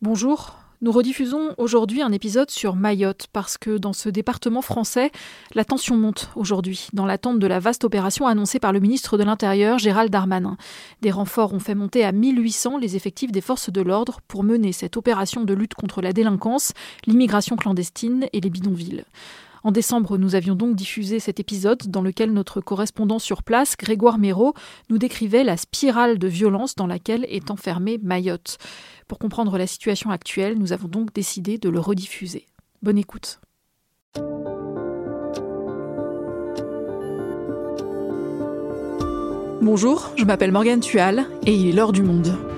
Bonjour. Nous rediffusons aujourd'hui un épisode sur Mayotte parce que dans ce département français, la tension monte aujourd'hui dans l'attente de la vaste opération annoncée par le ministre de l'Intérieur Gérald Darmanin. Des renforts ont fait monter à 1800 les effectifs des forces de l'ordre pour mener cette opération de lutte contre la délinquance, l'immigration clandestine et les bidonvilles. En décembre, nous avions donc diffusé cet épisode dans lequel notre correspondant sur place, Grégoire Méraud, nous décrivait la spirale de violence dans laquelle est enfermée Mayotte. Pour comprendre la situation actuelle, nous avons donc décidé de le rediffuser. Bonne écoute. Bonjour, je m'appelle Morgane Tual et il est l'heure du monde.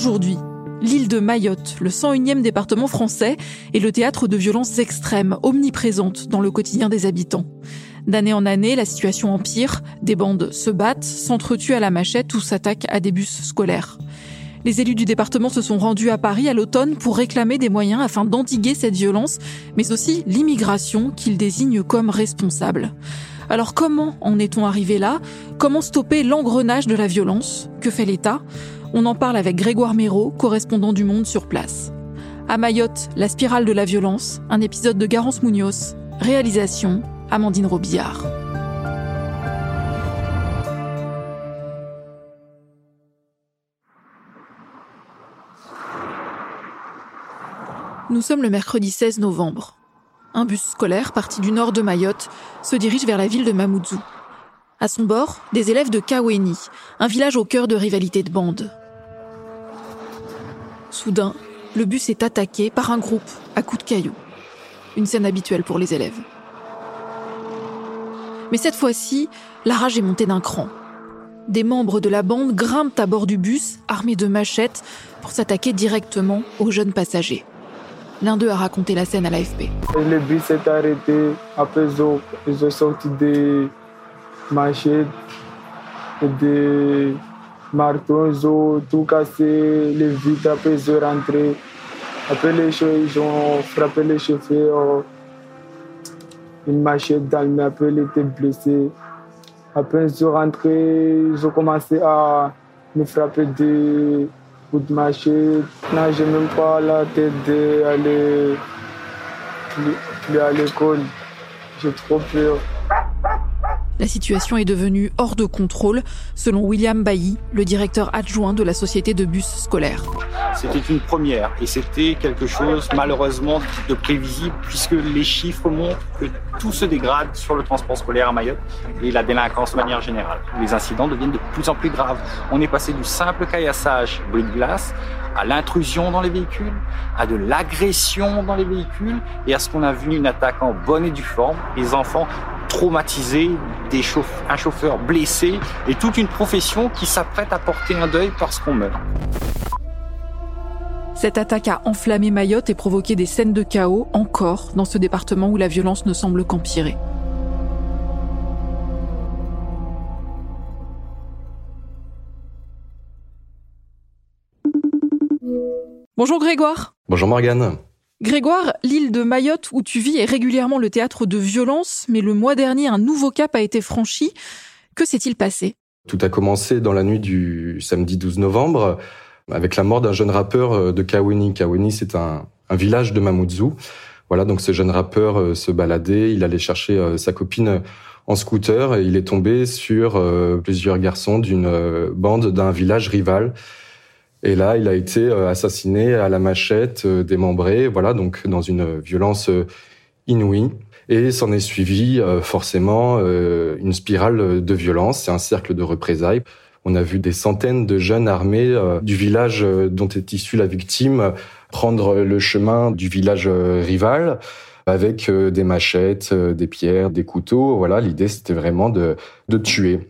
Aujourd'hui, l'île de Mayotte, le 101e département français, est le théâtre de violences extrêmes, omniprésentes dans le quotidien des habitants. D'année en année, la situation empire, des bandes se battent, s'entretuent à la machette ou s'attaquent à des bus scolaires. Les élus du département se sont rendus à Paris à l'automne pour réclamer des moyens afin d'endiguer cette violence, mais aussi l'immigration qu'ils désignent comme responsable. Alors comment en est-on arrivé là? Comment stopper l'engrenage de la violence? Que fait l'État? On en parle avec Grégoire Méraud, correspondant du Monde sur place. À Mayotte, la spirale de la violence, un épisode de Garance Munoz. Réalisation, Amandine Robillard. Nous sommes le mercredi 16 novembre. Un bus scolaire parti du nord de Mayotte se dirige vers la ville de Mamoudzou. À son bord, des élèves de Kaweni, un village au cœur de rivalité de bandes. Soudain, le bus est attaqué par un groupe à coups de cailloux. Une scène habituelle pour les élèves. Mais cette fois-ci, la rage est montée d'un cran. Des membres de la bande grimpent à bord du bus, armés de machettes, pour s'attaquer directement aux jeunes passagers. L'un d'eux a raconté la scène à l'AFP. Le bus s'est arrêté. Après, ils ont sorti des machettes, des marteaux, ils tout cassé, les vitres, après ils sont. Après les ils ont frappé le chauffeur, une machette dans le après il était blessé. Après ils sont rentrés, ils ont commencé à me frapper des coups de machette. Non, j'ai même pas la tête d'aller à l'école. J'ai trop peur. La situation est devenue hors de contrôle, selon William Bailly, le directeur adjoint de la société de bus scolaires. C'était une première et c'était quelque chose malheureusement de prévisible puisque les chiffres montrent que tout se dégrade sur le transport scolaire à Mayotte et la délinquance de manière générale. Les incidents deviennent de plus en plus graves. On est passé du simple caillassage bruit de glace à l'intrusion dans les véhicules, à de l'agression dans les véhicules et à ce qu'on a vu une attaque en bonne et due forme. Les enfants traumatisés, des un chauffeur blessé et toute une profession qui s'apprête à porter un deuil parce qu'on meurt. Cette attaque a enflammé Mayotte et provoqué des scènes de chaos encore dans ce département où la violence ne semble qu'empirer. Bonjour Grégoire. Bonjour Morgane. Grégoire, l'île de Mayotte où tu vis est régulièrement le théâtre de violences, mais le mois dernier, un nouveau cap a été franchi. Que s'est-il passé? Tout a commencé dans la nuit du samedi 12 novembre avec la mort d'un jeune rappeur euh, de Kaweni. Kaweni, c'est un, village de Mamoudzou. Voilà, donc ce jeune rappeur euh, se baladait, il allait chercher euh, sa copine en scooter et il est tombé sur plusieurs garçons d'une bande d'un village rival et là, il a été euh, assassiné à la machette, euh, démembré, voilà, donc dans une violence euh, inouïe. Et s'en est suivi forcément une spirale de violence, c'est un cercle de représailles. On a vu des centaines de jeunes armés du village dont est issue la victime prendre le chemin du village rival avec des machettes, des pierres, des couteaux. Voilà, l'idée c'était vraiment de, de tuer.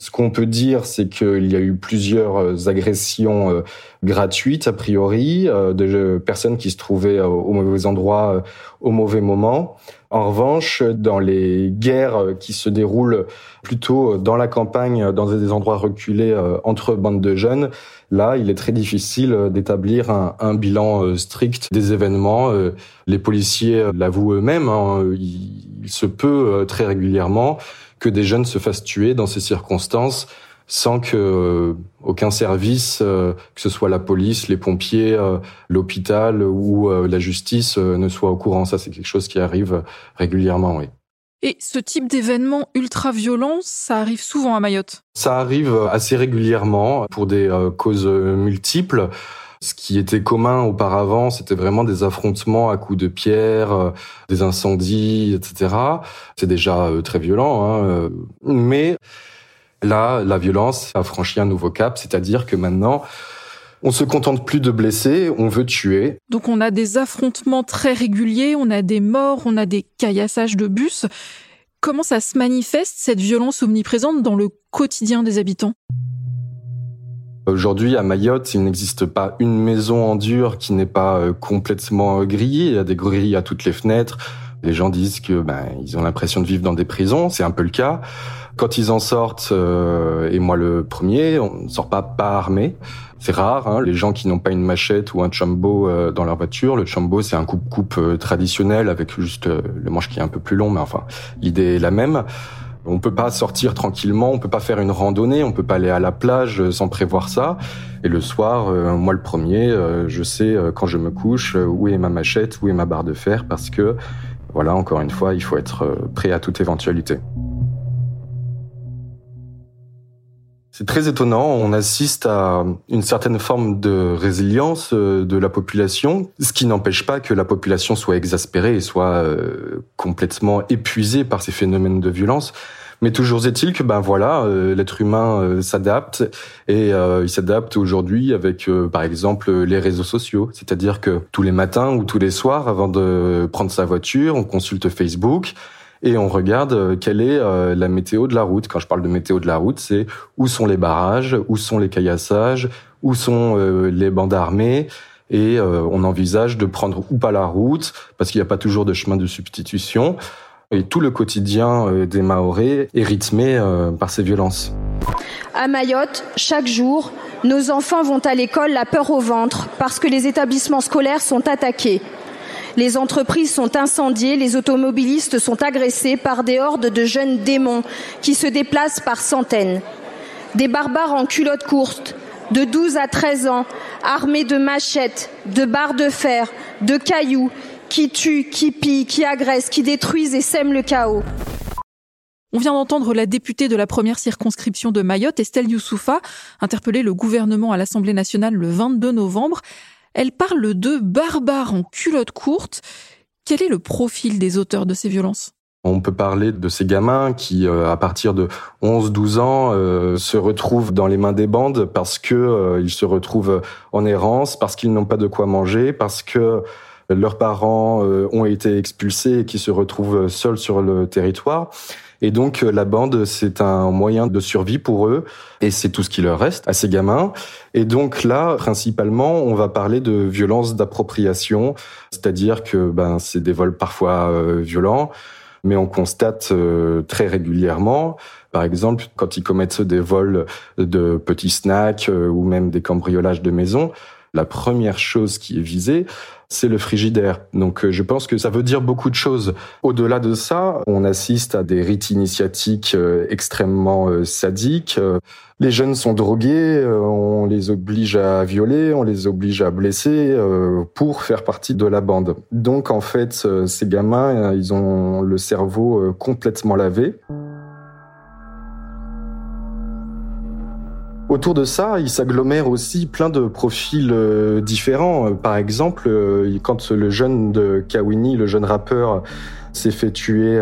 Ce qu'on peut dire, c'est qu'il y a eu plusieurs agressions gratuites, a priori, de personnes qui se trouvaient au mauvais endroit, au mauvais moment. En revanche, dans les guerres qui se déroulent plutôt dans la campagne, dans des endroits reculés entre bandes de jeunes, là, il est très difficile d'établir un, bilan strict des événements. Les policiers l'avouent eux-mêmes. Hein, il se peut très régulièrement que des jeunes se fassent tuer dans ces circonstances sans que euh, aucun service, euh, que ce soit la police, les pompiers, euh, l'hôpital ou la justice, ne soit au courant. Ça, c'est quelque chose qui arrive régulièrement, oui. Et ce type d'événement ultra-violent, ça arrive souvent à Mayotte? Ça arrive assez régulièrement pour des causes multiples. Ce qui était commun auparavant, c'était vraiment des affrontements à coups de pierre, euh, des incendies, etc. C'est déjà euh, très violent, hein, euh. mais là, la violence a franchi un nouveau cap, c'est-à-dire que maintenant, on se contente plus de blesser, on veut tuer. Donc on a des affrontements très réguliers, on a des morts, on a des caillassages de bus. Comment ça se manifeste, cette violence omniprésente, dans le quotidien des habitants? Aujourd'hui, à Mayotte, il n'existe pas une maison en dur qui n'est pas euh, complètement grillée. Il y a des grilles à toutes les fenêtres. Les gens disent que ben, ils ont l'impression de vivre dans des prisons. C'est un peu le cas. Quand ils en sortent, euh, et moi le premier, on ne sort pas pas armé. C'est rare, hein, les gens qui n'ont pas une machette ou un chambo euh, dans leur voiture. Le chambo, c'est un coupe-coupe traditionnel avec juste le manche qui est un peu plus long, mais enfin, l'idée est la même. On peut pas sortir tranquillement, on peut pas faire une randonnée, on peut pas aller à la plage euh, sans prévoir ça. Et le soir, euh, moi le premier, euh, je sais quand je me couche où est ma machette, où est ma barre de fer, parce que voilà, encore une fois, il faut être prêt à toute éventualité. C'est très étonnant, on assiste à une certaine forme de résilience de la population, ce qui n'empêche pas que la population soit exaspérée et soit complètement épuisée par ces phénomènes de violence. Mais toujours est-il que ben voilà, euh, l'être humain euh, s'adapte et euh, il s'adapte aujourd'hui avec par exemple les réseaux sociaux, c'est-à-dire que tous les matins ou tous les soirs avant de prendre sa voiture, on consulte Facebook et on regarde quelle est la météo de la route. Quand je parle de météo de la route, c'est où sont les barrages, où sont les caillassages, où sont les bandes armées, et on envisage de prendre ou pas la route parce qu'il n'y a pas toujours de chemin de substitution. Et tout le quotidien euh, des Maorés est rythmé euh, par ces violences. À Mayotte, chaque jour, nos enfants vont à l'école la peur au ventre parce que les établissements scolaires sont attaqués. Les entreprises sont incendiées, les automobilistes sont agressés par des hordes de jeunes démons qui se déplacent par centaines. Des barbares en culottes courtes, de 12 à 13 ans, armés de machettes, de barres de fer, de cailloux, qui tuent, qui pillent, qui agressent, qui détruisent et sèment le chaos. On vient d'entendre la députée de la première circonscription de Mayotte, Estelle Youssoufa, interpeller le gouvernement à l'Assemblée nationale le 22 novembre. Elle parle de barbares en culotte courte. Quel est le profil des auteurs de ces violences? On peut parler de ces gamins qui, euh, à partir de 11-12 ans, euh, se retrouvent dans les mains des bandes parce que euh, ils se retrouvent en errance, parce qu'ils n'ont pas de quoi manger, parce que leurs parents euh, ont été expulsés et qui se retrouvent seuls sur le territoire. Et donc euh, la bande, c'est un moyen de survie pour eux, et c'est tout ce qui leur reste à ces gamins. Et donc là, principalement, on va parler de violence d'appropriation, c'est-à-dire que ben c'est des vols parfois euh, violents, mais on constate très régulièrement, par exemple, quand ils commettent des vols de petits snacks ou même des cambriolages de maisons, la première chose qui est visée, c'est le frigidaire. Donc euh, je pense que ça veut dire beaucoup de choses. Au-delà de ça, on assiste à des rites initiatiques euh, extrêmement euh, sadiques. Les jeunes sont drogués, on les oblige à violer, on les oblige à blesser pour faire partie de la bande. Donc en fait, ces gamins, ils ont le cerveau complètement lavé. Autour de ça, il s'agglomère aussi plein de profils euh, différents. Euh, par exemple, euh, quand le jeune de Kawini, le jeune rappeur, s'est fait tuer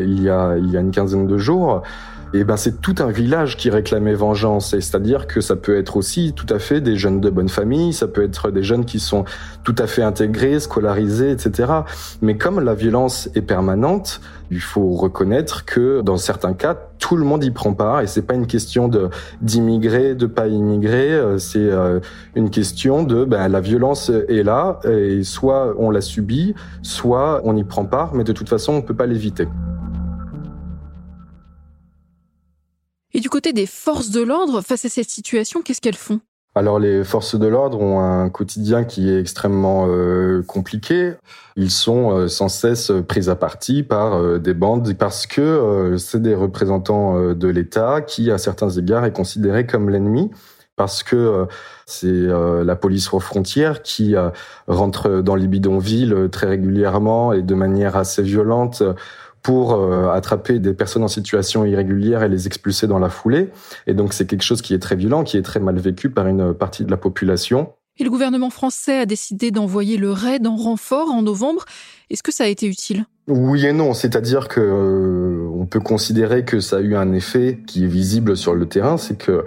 il, y a, il y a une quinzaine de jours, et ben c'est tout un village qui réclamait vengeance. c'est-à-dire que ça peut être aussi tout à fait des jeunes de bonne famille, ça peut être des jeunes qui sont tout à fait intégrés, scolarisés, etc. Mais comme la violence est permanente, il faut reconnaître que dans certains cas, tout le monde y prend part et c'est pas une question de d'immigrer, de pas immigrer, euh, c'est euh, une question de ben, la violence est là et soit on la subit, soit on y prend part, mais de toute façon on peut pas l'éviter. Et du côté des forces de l'ordre, face à cette situation, qu'est-ce qu'elles font? Alors les forces de l'ordre ont un quotidien qui est extrêmement euh, compliqué. Ils sont euh, sans cesse pris à partie par euh, des bandes parce que c'est des représentants de l'État qui, à certains égards, est considéré comme l'ennemi parce que c'est la police aux frontières qui rentre dans les bidonvilles très régulièrement et de manière assez violente pour euh, attraper des personnes en situation irrégulière et les expulser dans la foulée. Et donc c'est quelque chose qui est très violent, qui est très mal vécu par une partie de la population. Et le gouvernement français a décidé d'envoyer le RAID en renfort en novembre. Est-ce que ça a été utile? Oui et non, c'est-à-dire que euh, on peut considérer que ça a eu un effet qui est visible sur le terrain, c'est que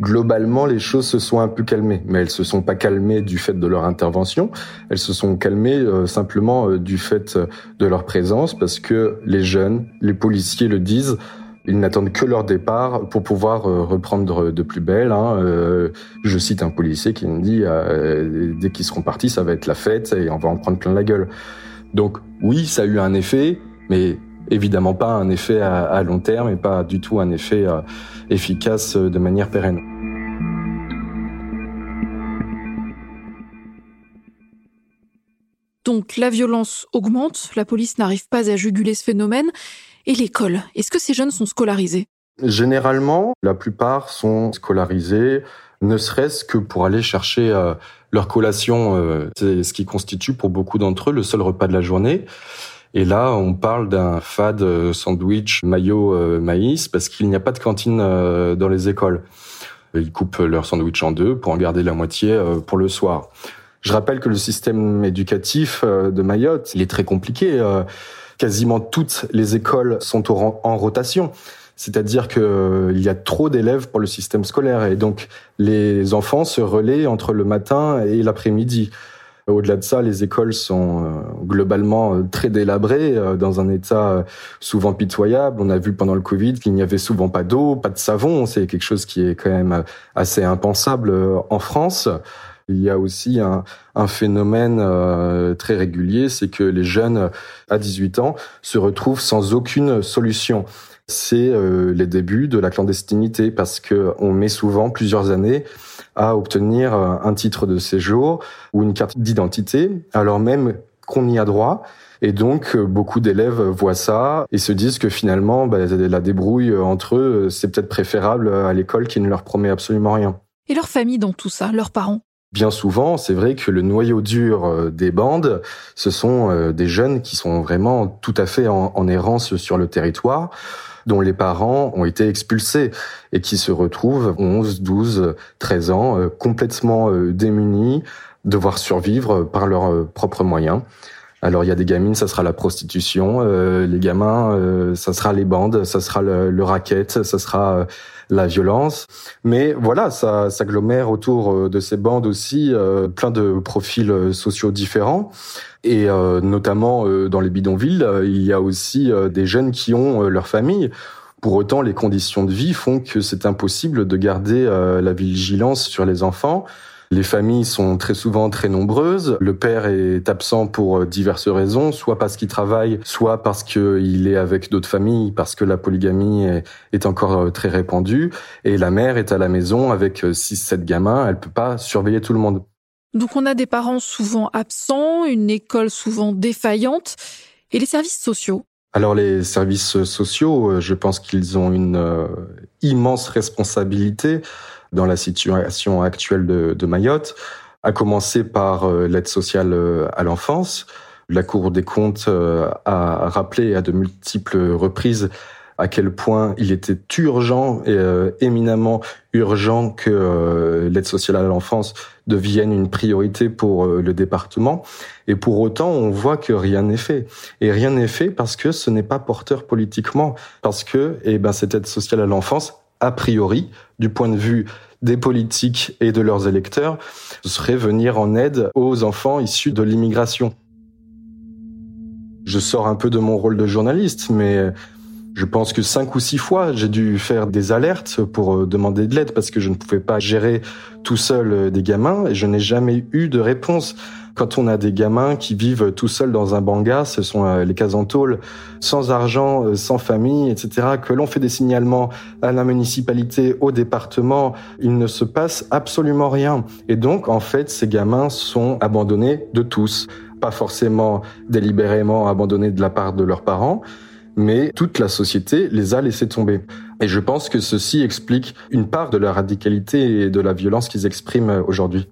globalement, les choses se sont un peu calmées. Mais elles se sont pas calmées du fait de leur intervention. Elles se sont calmées euh, simplement euh, du fait euh, de leur présence parce que les jeunes, les policiers le disent. Ils n'attendent que leur départ pour pouvoir reprendre de plus belle. Hein. je cite un policier qui me dit dès qu'ils seront partis, ça va être la fête et on va en prendre plein la gueule. Donc oui, ça a eu un effet, mais évidemment pas un effet à, long terme et pas du tout un effet euh, efficace de manière pérenne. Donc la violence augmente, la police n'arrive pas à juguler ce phénomène. Et l'école, est-ce que ces jeunes sont scolarisés? Généralement, la plupart sont scolarisés, ne serait-ce que pour aller chercher euh, leur collation. Euh, c'est ce qui constitue pour beaucoup d'entre eux le seul repas de la journée. Et là, on parle d'un fade euh, sandwich maillot euh, maïs parce qu'il n'y a pas de cantine euh, dans les écoles. Ils coupent leur sandwich en deux pour en garder la moitié pour le soir. Je rappelle que le système éducatif de Mayotte, il est très compliqué. Quasiment toutes les écoles sont en rotation. C'est-à-dire qu'il y a trop d'élèves pour le système scolaire et donc les enfants se relaient entre le matin et l'après-midi. Au-delà de ça, les écoles sont euh, globalement euh, très délabrées, euh, dans un état souvent pitoyable. On a vu pendant le Covid qu'il n'y avait souvent pas d'eau, pas de savon. C'est quelque chose qui est quand même assez impensable en France. Il y a aussi un, phénomène très régulier, c'est que les jeunes à 18 ans se retrouvent sans aucune solution. C'est les débuts de la clandestinité parce que on met souvent plusieurs années à obtenir euh, un titre de séjour ou une carte d'identité, alors même qu'on y a droit. Et donc, euh, beaucoup d'élèves voient ça et se disent que finalement, bah, la débrouille entre eux, c'est peut-être préférable à l'école qui ne leur promet absolument rien. Et leur famille dans tout ça, leurs parents? Bien souvent, c'est vrai que le noyau dur euh, des bandes, ce sont des jeunes qui sont vraiment tout à fait en errance sur le territoire dont les parents ont été expulsés et qui se retrouvent 11, 12, 13 ans euh, complètement euh, démunis, devoir survivre par leurs euh, propres moyens. Alors il y a des gamines, ça sera la prostitution, les gamins, ça sera les bandes, ça sera le, le racket, ça sera la violence. Mais voilà, ça s'agglomère autour de ces bandes aussi plein de profils sociaux différents. Et euh, notamment euh, dans les bidonvilles, euh, il y a aussi des jeunes qui ont leur famille. Pour autant, les conditions de vie font que c'est impossible de garder la vigilance sur les enfants. Les familles sont très souvent très nombreuses. Le père est absent pour diverses raisons, soit parce qu'il travaille, soit parce qu'il est avec d'autres familles, parce que la polygamie est, encore très répandue. Et la mère est à la maison avec 6-7 gamins. Elle peut pas surveiller tout le monde. Donc on a des parents souvent absents, une école souvent défaillante, et les services sociaux? Alors les services sociaux, euh, je pense qu'ils ont une euh, immense responsabilité dans la situation actuelle de, Mayotte, à commencer par euh, l'aide sociale à l'enfance. La Cour des comptes a rappelé à de multiples reprises à quel point il était urgent et euh, éminemment urgent que euh, l'aide sociale à l'enfance devienne une priorité pour euh, le département. Et pour autant, on voit que rien n'est fait. Et rien n'est fait parce que ce n'est pas porteur politiquement, parce que eh ben, cette aide sociale à l'enfance, a priori, du point de vue des politiques et de leurs électeurs, serait venir en aide aux enfants issus de l'immigration. Je sors un peu de mon rôle de journaliste, mais je pense que cinq ou six fois, j'ai dû faire des alertes pour euh, demander de l'aide parce que je ne pouvais pas gérer tout seul euh, des gamins et je n'ai jamais eu de réponse. Quand on a des gamins qui vivent tout seuls dans un banga, ce sont euh, les casantôles, sans argent, sans famille, etc., que l'on fait des signalements à la municipalité, au département, il ne se passe absolument rien. Et donc, en fait, ces gamins sont abandonnés de tous. Pas forcément délibérément abandonnés de la part de leurs parents, mais toute la société les a laissés tomber. Et je pense que ceci explique une part de la radicalité et de la violence qu'ils expriment aujourd'hui.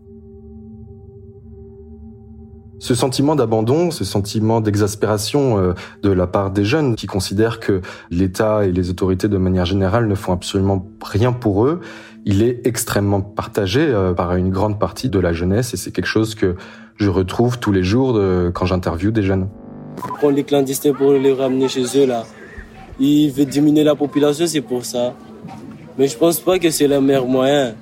Ce sentiment d'abandon, ce sentiment d'exaspération euh, de la part des jeunes qui considèrent que l'État et les autorités de manière générale ne font absolument rien pour eux, il est extrêmement partagé euh, par une grande partie de la jeunesse et c'est quelque chose que je retrouve tous les jours quand j'interviewe des jeunes. Prendre les clandestins pour les ramener chez eux là. Il veut diminuer la population, c'est pour ça. Mais je pense pas que c'est le meilleur moyen.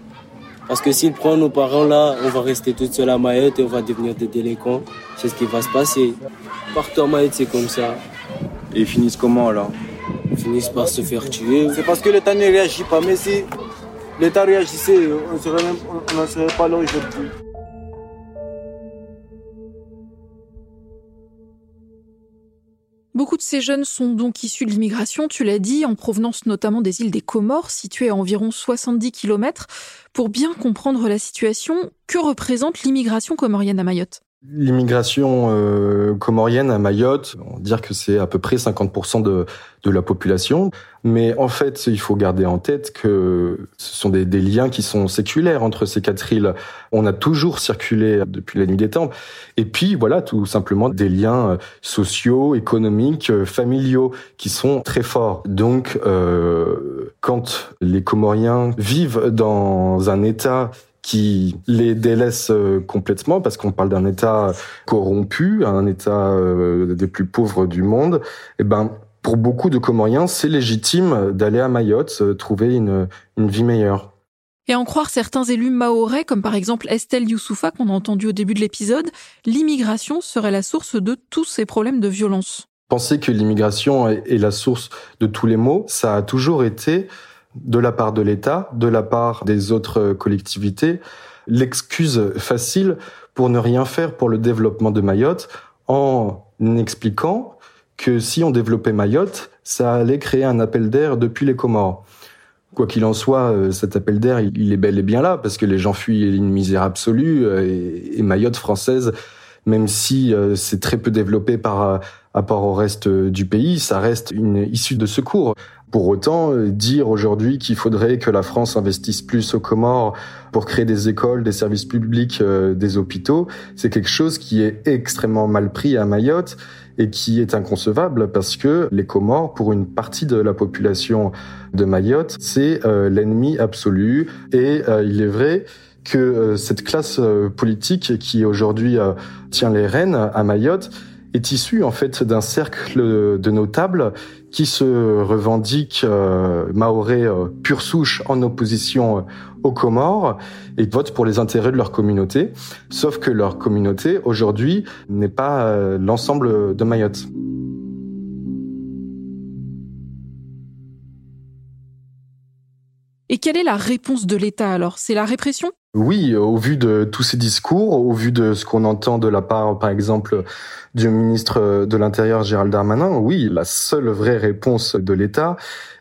Parce que s'il prend nos parents là, on va rester tout seul à Mayotte et on va devenir des délinquants. C'est ce qui va se passer. Partout à Mayotte, c'est comme ça. Et ils finissent comment alors Ils finissent par se faire tuer. C'est parce que l'État ne réagit pas. Mais si l'État réagissait, on n'en serait pas là aujourd'hui. Beaucoup de ces jeunes sont donc issus de l'immigration, tu l'as dit, en provenance notamment des îles des Comores, situées à environ 70 km. Pour bien comprendre la situation, que représente l'immigration comorienne à Mayotte? L'immigration euh, comorienne à Mayotte, on dire que c'est à peu près 50% de, de la population. Mais en fait, il faut garder en tête que ce sont des, des, liens qui sont séculaires entre ces quatre îles. On a toujours circulé depuis la nuit des temps. Et puis, voilà, tout simplement des liens sociaux, économiques, familiaux qui sont très forts. Donc, euh, quand les Comoriens vivent dans un état qui les délaisse euh, complètement parce qu'on parle d'un État corrompu, un État euh, des plus pauvres du monde, et eh ben pour beaucoup de Comoriens, c'est légitime d'aller à Mayotte euh, trouver une, une vie meilleure. Et en croire certains élus maorais, comme par exemple Estelle Youssoufa qu'on a entendu au début de l'épisode, l'immigration serait la source de tous ces problèmes de violence. Penser que l'immigration est la source de tous les maux, ça a toujours été de la part de l'État, de la part des autres collectivités, l'excuse facile pour ne rien faire pour le développement de Mayotte en expliquant que si on développait Mayotte, ça allait créer un appel d'air depuis les Comores. Quoi qu'il en soit, euh, cet appel d'air, il est bel et bien là, parce que les gens fuient une misère absolue, euh, et Mayotte française, même si euh, c'est très peu développé par rapport au reste du pays, ça reste une issue de secours. Pour autant, euh, dire aujourd'hui qu'il faudrait que la France investisse plus aux Comores pour créer des écoles, des services publics, euh, des hôpitaux, c'est quelque chose qui est extrêmement mal pris à Mayotte et qui est inconcevable parce que les Comores, pour une partie de la population de Mayotte, c'est euh, l'ennemi absolu. Et il est vrai que cette classe politique qui aujourd'hui tient les rênes à Mayotte est issue en fait d'un cercle de notables qui se revendiquent euh, maoré euh, pure souche en opposition euh, aux Comores et votent pour les intérêts de leur communauté, sauf que leur communauté aujourd'hui n'est pas l'ensemble de Mayotte. Et quelle est la réponse de l'État alors? C'est la répression? Oui, au vu de tous ces discours, au vu de ce qu'on entend de la part, par exemple, du ministre de l'Intérieur Gérald Darmanin, oui, la seule vraie réponse de l'État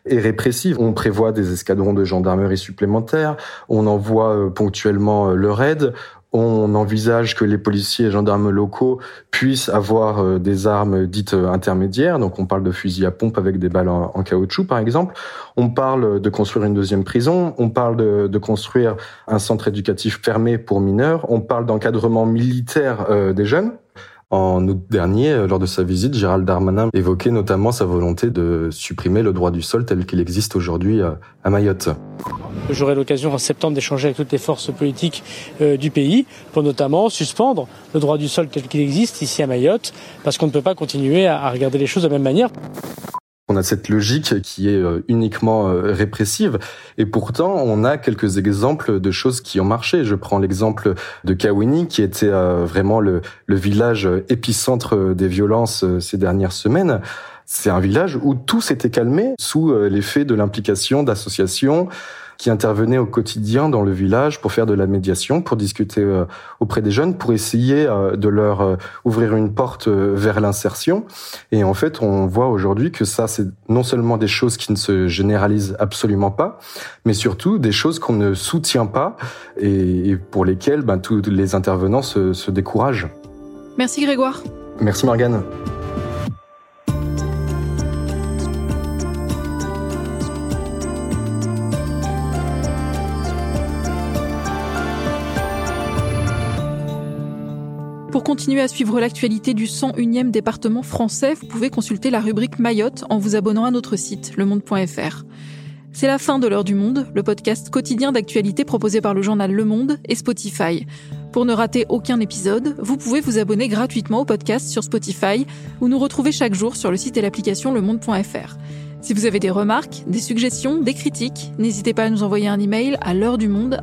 est répressive. On prévoit des escadrons de gendarmerie supplémentaires, on envoie euh, ponctuellement euh, leur aide, on envisage que les policiers et gendarmes locaux puissent avoir euh, des armes dites intermédiaires. Donc on parle de fusils à pompe avec des balles en, caoutchouc, par exemple. On parle de construire une deuxième prison. On parle de, de construire un centre éducatif fermé pour mineurs. On parle d'encadrement militaire des jeunes En août dernier, lors de sa visite, Gérald Darmanin évoquait notamment sa volonté de supprimer le droit du sol tel qu'il existe aujourd'hui à Mayotte. J'aurai l'occasion en septembre d'échanger avec toutes les forces politiques euh, du pays pour notamment suspendre le droit du sol tel qu'il existe ici à Mayotte, parce qu'on ne peut pas continuer à regarder les choses de la même manière. On a cette logique qui est euh, uniquement euh, répressive et pourtant on a quelques exemples de choses qui ont marché. Je prends l'exemple de Kawini qui était vraiment le, le village épicentre des violences ces dernières semaines. C'est un village où tout s'était calmé sous l'effet de l'implication d'associations, qui intervenaient au quotidien dans le village pour faire de la médiation, pour discuter euh, auprès des jeunes, pour essayer euh, de leur euh, ouvrir une porte vers l'insertion. Et en fait, on voit aujourd'hui que ça, c'est non seulement des choses qui ne se généralisent absolument pas, mais surtout des choses qu'on ne soutient pas et pour lesquelles ben, tous les intervenants se, se découragent. Merci Grégoire. Merci Morgane. Continuer à suivre l'actualité du 101e département français, vous pouvez consulter la rubrique Mayotte en vous abonnant à notre site, lemonde.fr. C'est la fin de l'heure du monde, le podcast quotidien d'actualité proposé par le journal Le Monde et Spotify. Pour ne rater aucun épisode, vous pouvez vous abonner gratuitement au podcast sur Spotify ou nous retrouver chaque jour sur le site et l'application lemonde.fr. Si vous avez des remarques, des suggestions, des critiques, n'hésitez pas à nous envoyer un email à l'heure du monde